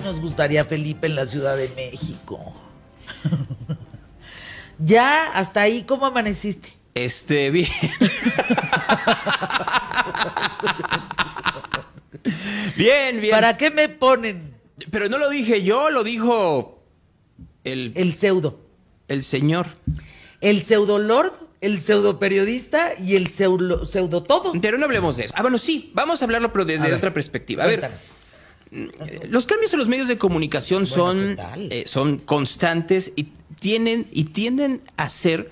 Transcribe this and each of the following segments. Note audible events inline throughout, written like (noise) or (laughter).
Nos gustaría Felipe en la Ciudad de México. ya, hasta ahí, ¿cómo amaneciste? Este, bien. bien, bien. ¿Para qué me ponen? Pero no lo dije yo, lo dijo el, El pseudo. el señor. El pseudo lord, el pseudo periodista y el pseudo, pseudo todo. Pero no hablemos de eso. Ah, bueno, sí, vamos a hablarlo, pero desde ver, otra perspectiva. A ver, Cuéntanos. eh, los cambios en los medios de comunicación Bueno, son, eh, son constantes y tienen y tienden a ser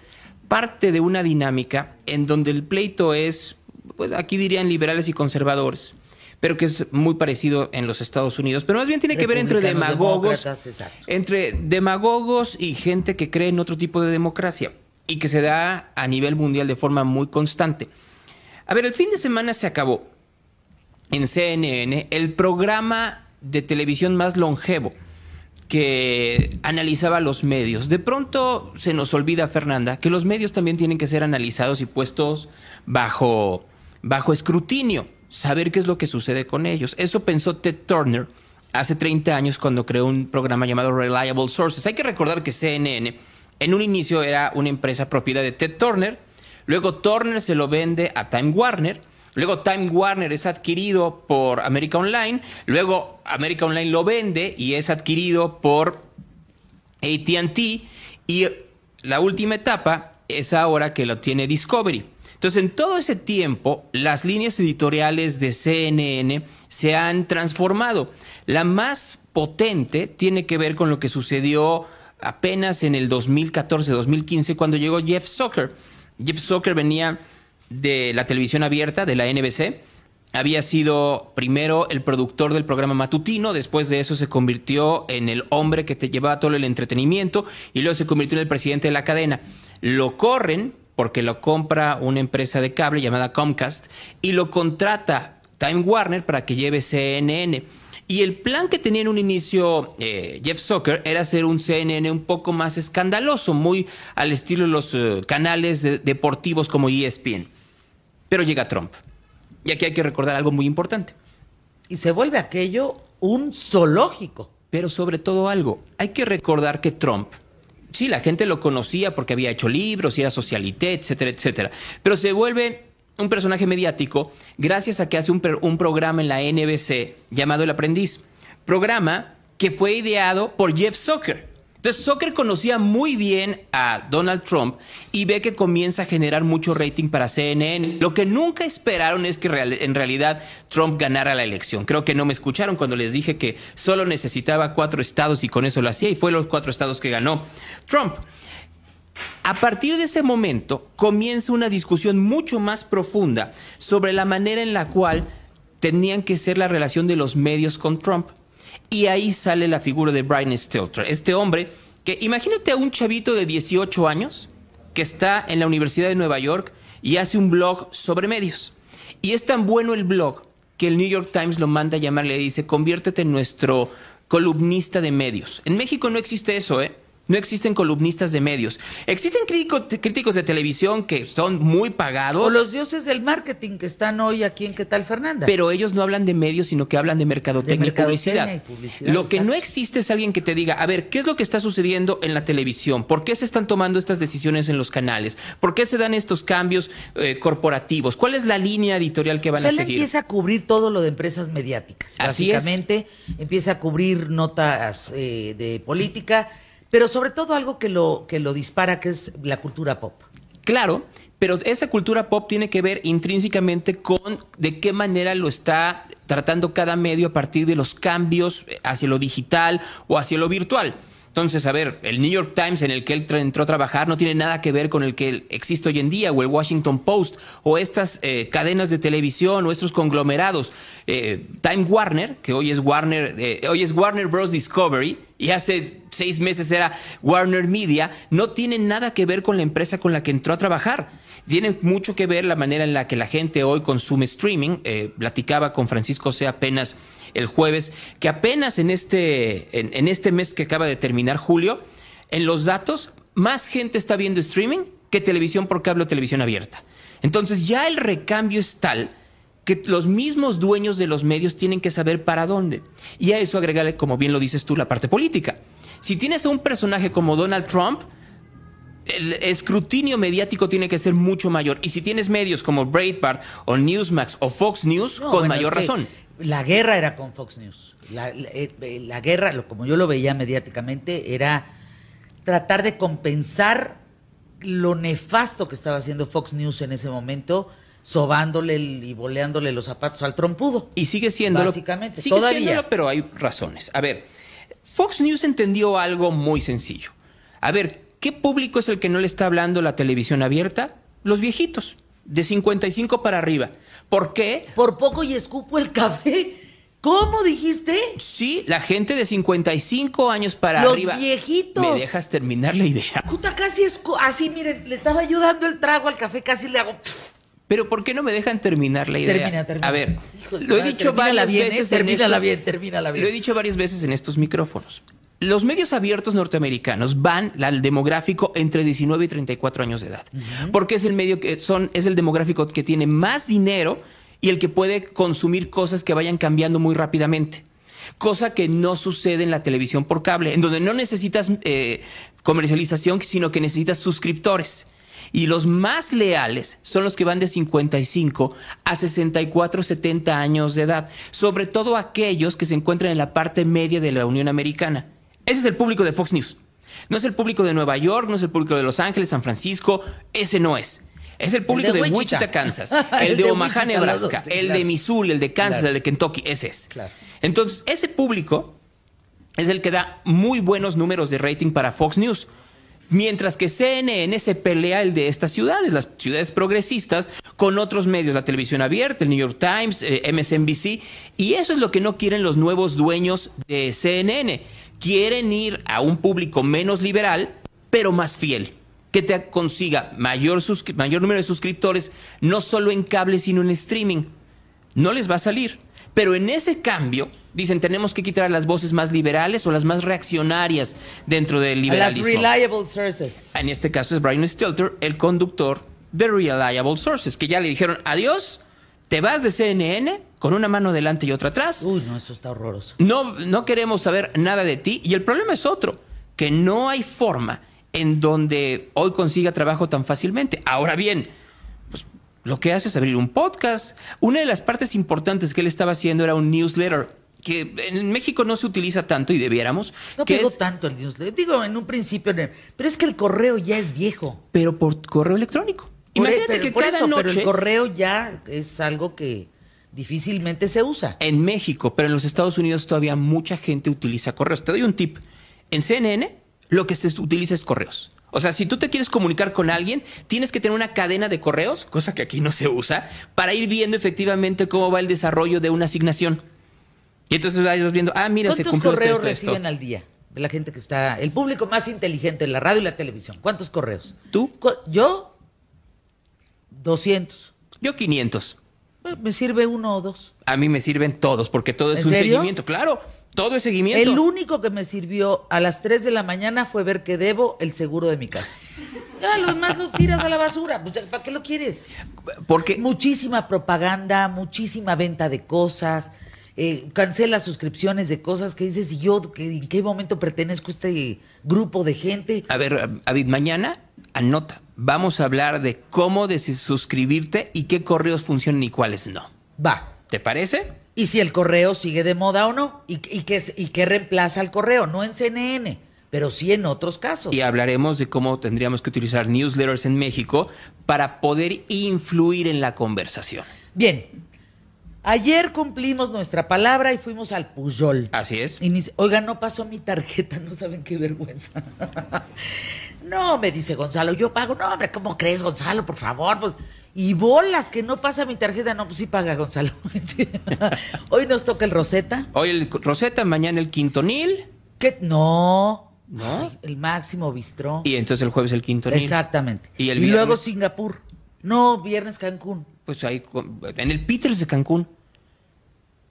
parte de una dinámica en donde el pleito es, pues aquí dirían liberales y conservadores, pero que es muy parecido en los Estados Unidos, pero más bien tiene que ver entre demagogos, entre demagogos y gente que cree en otro tipo de democracia y que se da a nivel mundial de forma muy constante. A ver, el fin de semana se acabó en CNN el programa de televisión más longevo que analizaba los medios. De pronto se nos olvida, Fernanda, que los medios también tienen que ser analizados y puestos bajo, bajo escrutinio, saber qué es lo que sucede con ellos. Eso pensó Ted Turner hace 30 años cuando creó un programa llamado Reliable Sources. Hay que recordar que CNN en un inicio era una empresa propiedad de Ted Turner, luego Turner se lo vende a Time Warner, Luego Time Warner es adquirido por America Online. Luego America Online lo vende y es adquirido por ATT. Y la última etapa es ahora que lo tiene Discovery. Entonces, en todo ese tiempo, las líneas editoriales de CNN se han transformado. La más potente tiene que ver con lo que sucedió apenas en el 2014-2015 cuando llegó Jeff Zucker. Jeff Zucker venía de la televisión abierta, de la NBC. Había sido primero el productor del programa matutino, después de eso se convirtió en el hombre que te llevaba todo el entretenimiento y luego se convirtió en el presidente de la cadena. Lo corren porque lo compra una empresa de cable llamada Comcast y lo contrata Time Warner para que lleve CNN. Y el plan que tenía en un inicio eh, Jeff Zucker era hacer un CNN un poco más escandaloso, muy al estilo de los eh, canales de- deportivos como ESPN. Pero llega Trump. Y aquí hay que recordar algo muy importante. Y se vuelve aquello un zoológico. Pero sobre todo algo, hay que recordar que Trump, sí, la gente lo conocía porque había hecho libros y era socialité, etcétera, etcétera. Pero se vuelve un personaje mediático gracias a que hace un, programa en la NBC llamado El Aprendiz. Programa que fue ideado por Jeff Zucker. Entonces Zucker conocía muy bien a Donald Trump y ve que comienza a generar mucho rating para CNN. Lo que nunca esperaron es que real- en realidad Trump ganara la elección. Creo que no me escucharon cuando les dije que solo necesitaba cuatro estados y con eso lo hacía y fue los cuatro estados que ganó Trump. A partir de ese momento comienza una discusión mucho más profunda sobre la manera en la cual tenían que ser la relación de los medios con Trump. Y ahí sale la figura de Brian Stelter, este hombre que imagínate a un chavito de 18 años que está en la Universidad de Nueva York y hace un blog sobre medios. Y es tan bueno el blog que el New York Times lo manda a llamar le dice, conviértete en nuestro columnista de medios. En México no existe eso, ¿eh? No existen columnistas de medios. Existen crítico- críticos de televisión que son muy pagados. O los dioses del marketing que están hoy aquí en ¿Qué tal Fernanda? Pero ellos no hablan de medios, sino que hablan de mercadotecnia, De y, publicidad. y publicidad, Lo que no existe es alguien que te diga, a ver, ¿qué es lo que está sucediendo en la televisión? ¿Por qué se están tomando estas decisiones en los canales? ¿Por qué se dan estos cambios eh, corporativos? ¿Cuál es la línea editorial que O van sea, a él seguir? empieza a cubrir todo lo de empresas mediáticas. Así es. Básicamente, empieza a cubrir notas eh, de política, pero sobre todo algo que lo, que lo dispara, que es la cultura pop. Claro, pero esa cultura pop tiene que ver intrínsecamente con de qué manera lo está tratando cada medio a partir de los cambios hacia lo digital o hacia lo virtual. Entonces, a ver, el New York Times en el que él entró a trabajar no tiene nada que ver con el que existe hoy en día, o el Washington Post, o estas eh, cadenas de televisión, o estos conglomerados. Eh, Time Warner, que hoy es Warner, eh, hoy es Warner Bros. Discovery, y hace seis meses era Warner Media, no tiene nada que ver con la empresa con la que entró a trabajar. Tiene mucho que ver la manera en la que la gente hoy consume streaming. Eh, platicaba con Francisco C. apenas el jueves, que apenas en este, en, en este mes que acaba de terminar, julio, en los datos, más gente está viendo streaming que televisión por cable o televisión abierta. Entonces ya el recambio es tal que los mismos dueños de los medios tienen que saber para dónde. Y a eso agregarle, como bien lo dices tú, la parte política. Si tienes a un personaje como Donald Trump, el escrutinio mediático tiene que ser mucho mayor. Y si tienes medios como Breitbart o Newsmax o Fox News, No, con bueno, mayor es que razón. La guerra era con Fox News. La, la- eh, la guerra, lo- como yo lo veía mediáticamente, era tratar de compensar lo nefasto que estaba haciendo Fox News en ese momento, sobándole el- y boleándole los zapatos al trompudo. Y sigue siéndolo. Básicamente, sigue todavía. siéndolo, pero hay razones. A ver, Fox News entendió algo muy sencillo. A ver, ¿qué público es el que no le está hablando la televisión abierta? Los viejitos, de 55 para arriba. ¿Por qué? Por poco y escupo el café. ¿Cómo dijiste? Sí, la gente de 55 años para Los arriba. viejitos. ¿Me dejas terminar la idea? Puta, casi es así, miren, le estaba yo dando el trago al café, casi le hago. Pero ¿por qué no me dejan terminar la idea? Termina, termina. A ver, lo he dicho varias bien, ¿eh? veces Termínala estos- bien, termínala bien. Lo he dicho varias veces en estos micrófonos. Los medios abiertos norteamericanos van al demográfico entre 19 y 34 años de edad. Porque es el medio que son, es el demográfico que tiene más dinero y el que puede consumir cosas que vayan cambiando muy rápidamente. Cosa que no sucede en la televisión por cable, en donde no necesitas eh, comercialización, sino que necesitas suscriptores. Y los más leales son los que van de 55 a 64, 70 años de edad. Sobre todo aquellos que se encuentran en la parte media de la Unión Americana. Ese es el público de Fox News. No es el público de Nueva York, no es el público de Los Ángeles, San Francisco. Ese no es. Es el público de de, Wichita. Wichita, Kansas. (laughs) El El de de Omaha, Wichita, los dos, Nebraska. sí, el claro. de Missouri, el de Kansas, Claro. el de Kentucky. Ese es. Claro. Entonces, ese público es el que da muy buenos números de rating para Fox News. Mientras que CNN se pelea el de estas ciudades, las ciudades progresistas, con otros medios, la televisión abierta, el New York Times, eh, MSNBC, y eso es lo que no quieren los nuevos dueños de CNN. Quieren ir a un público menos liberal, pero más fiel, que te consiga mayor, número de suscriptores, no solo en cable, sino en streaming no les va a salir. Pero en ese cambio, dicen, tenemos que quitar a las voces más liberales o las más reaccionarias dentro del A las liberalismo. reliable sources. En este caso es Brian Stelter, el conductor de Reliable Sources, que ya le dijeron, adiós, te vas de CNN con una mano delante y otra atrás. Uy, no, eso está horroroso. No, no queremos saber nada de ti. Y el problema es otro, que no hay forma en donde hoy consiga trabajo tan fácilmente. Ahora bien, pues, lo que hace es abrir un podcast. Una de las partes importantes que él estaba haciendo era un newsletter, que en México no se utiliza tanto y debiéramos. No que pegó es- tanto el newsletter. Digo, en un principio, pero es que el correo ya es viejo. pero por correo electrónico. Por e- Imagínate pero- que por cada eso, noche Pero el correo ya es algo que difícilmente se usa. en México, pero en los Estados Unidos todavía mucha gente utiliza correos. Te doy un tip. En CNN lo que se utiliza es correos. O sea, si tú te quieres comunicar con alguien, tienes que tener una cadena de correos, cosa que aquí no se usa, para ir viendo efectivamente cómo va el desarrollo de una asignación. Y entonces vas viendo, ah, mira, se ¿Cuántos cumplió correos esto, esto. reciben al día? La gente que está. El público más inteligente en la radio y la televisión. ¿Cuántos correos? ¿Tú? Yo, 200. Yo 500. Eh, Me sirve uno o dos. A mí me sirven todos, porque todo es ¿En un serio? seguimiento. Claro, todo es seguimiento. El único que me sirvió a las 3 de la mañana fue ver que debo el seguro de mi casa. Ya, los demás los tiras a la basura. Pues, ¿Para qué lo quieres? Porque Muchísima propaganda, muchísima venta de cosas, eh, cancela suscripciones de cosas que dices, ¿y yo que, en qué momento pertenezco a este grupo de gente? A ver, David, mañana anota. Vamos a hablar de cómo desuscribirte y qué correos funcionan y cuáles no. Va. ¿Te parece? Y si el correo sigue de moda o no, y, y, qué, y qué reemplaza al correo, no en CNN, pero sí en otros casos. Y hablaremos de cómo tendríamos que utilizar newsletters en México para poder influir en la conversación. Bien, ayer cumplimos nuestra palabra y fuimos al Puyol. Así es. Oiga, no pasó mi tarjeta, (laughs) no saben qué vergüenza. No, me dice Gonzalo, yo pago. No, hombre, ¿cómo crees, Gonzalo? Por favor, pues. Y bolas que no pasa mi tarjeta. No, pues sí paga, Gonzalo. (laughs) Hoy nos toca el Rosetta. Hoy el Rosetta, mañana el Quintonil ¿Qué? No. ¿No? Ay, el máximo bistró. y entonces el jueves el Quintonil. Exactamente. Y Y, el luego viernes. Singapur. No, viernes Cancún. Pues ahí, en el Peters de Cancún.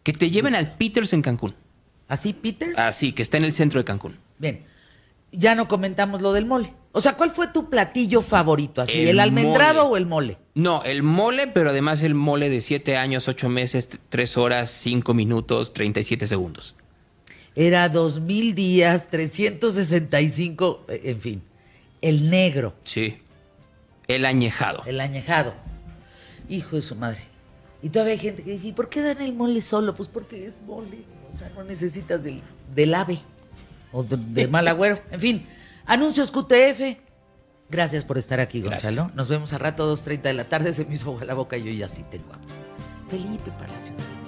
Que te lleven al Peters en Cancún. ¿Así, Peters? Así, que está en el centro de Cancún. Bien. Ya no comentamos lo del mole. O sea, ¿cuál fue tu platillo favorito? ¿Así, el, El almendrado mole. o el mole? No, el mole, pero además el mole de 7 años, 8 meses, 3 horas, 5 minutos, 37 segundos. Era dos mil días, 365, eh, en fin. El negro, Sí. El añejado. el añejado. Hijo de su madre. Y todavía hay gente que dice, ¿y por qué dan el mole solo? Pues porque es mole. O sea, no necesitas del, del ave o de- mal agüero. En fin, anuncios QTF. Gracias por estar aquí, Gracias. Gonzalo. Nos vemos a rato, 2.30 de la tarde. Se me hizo agua la boca y yo ya sí tengo hambre. Felipe Palacio de México.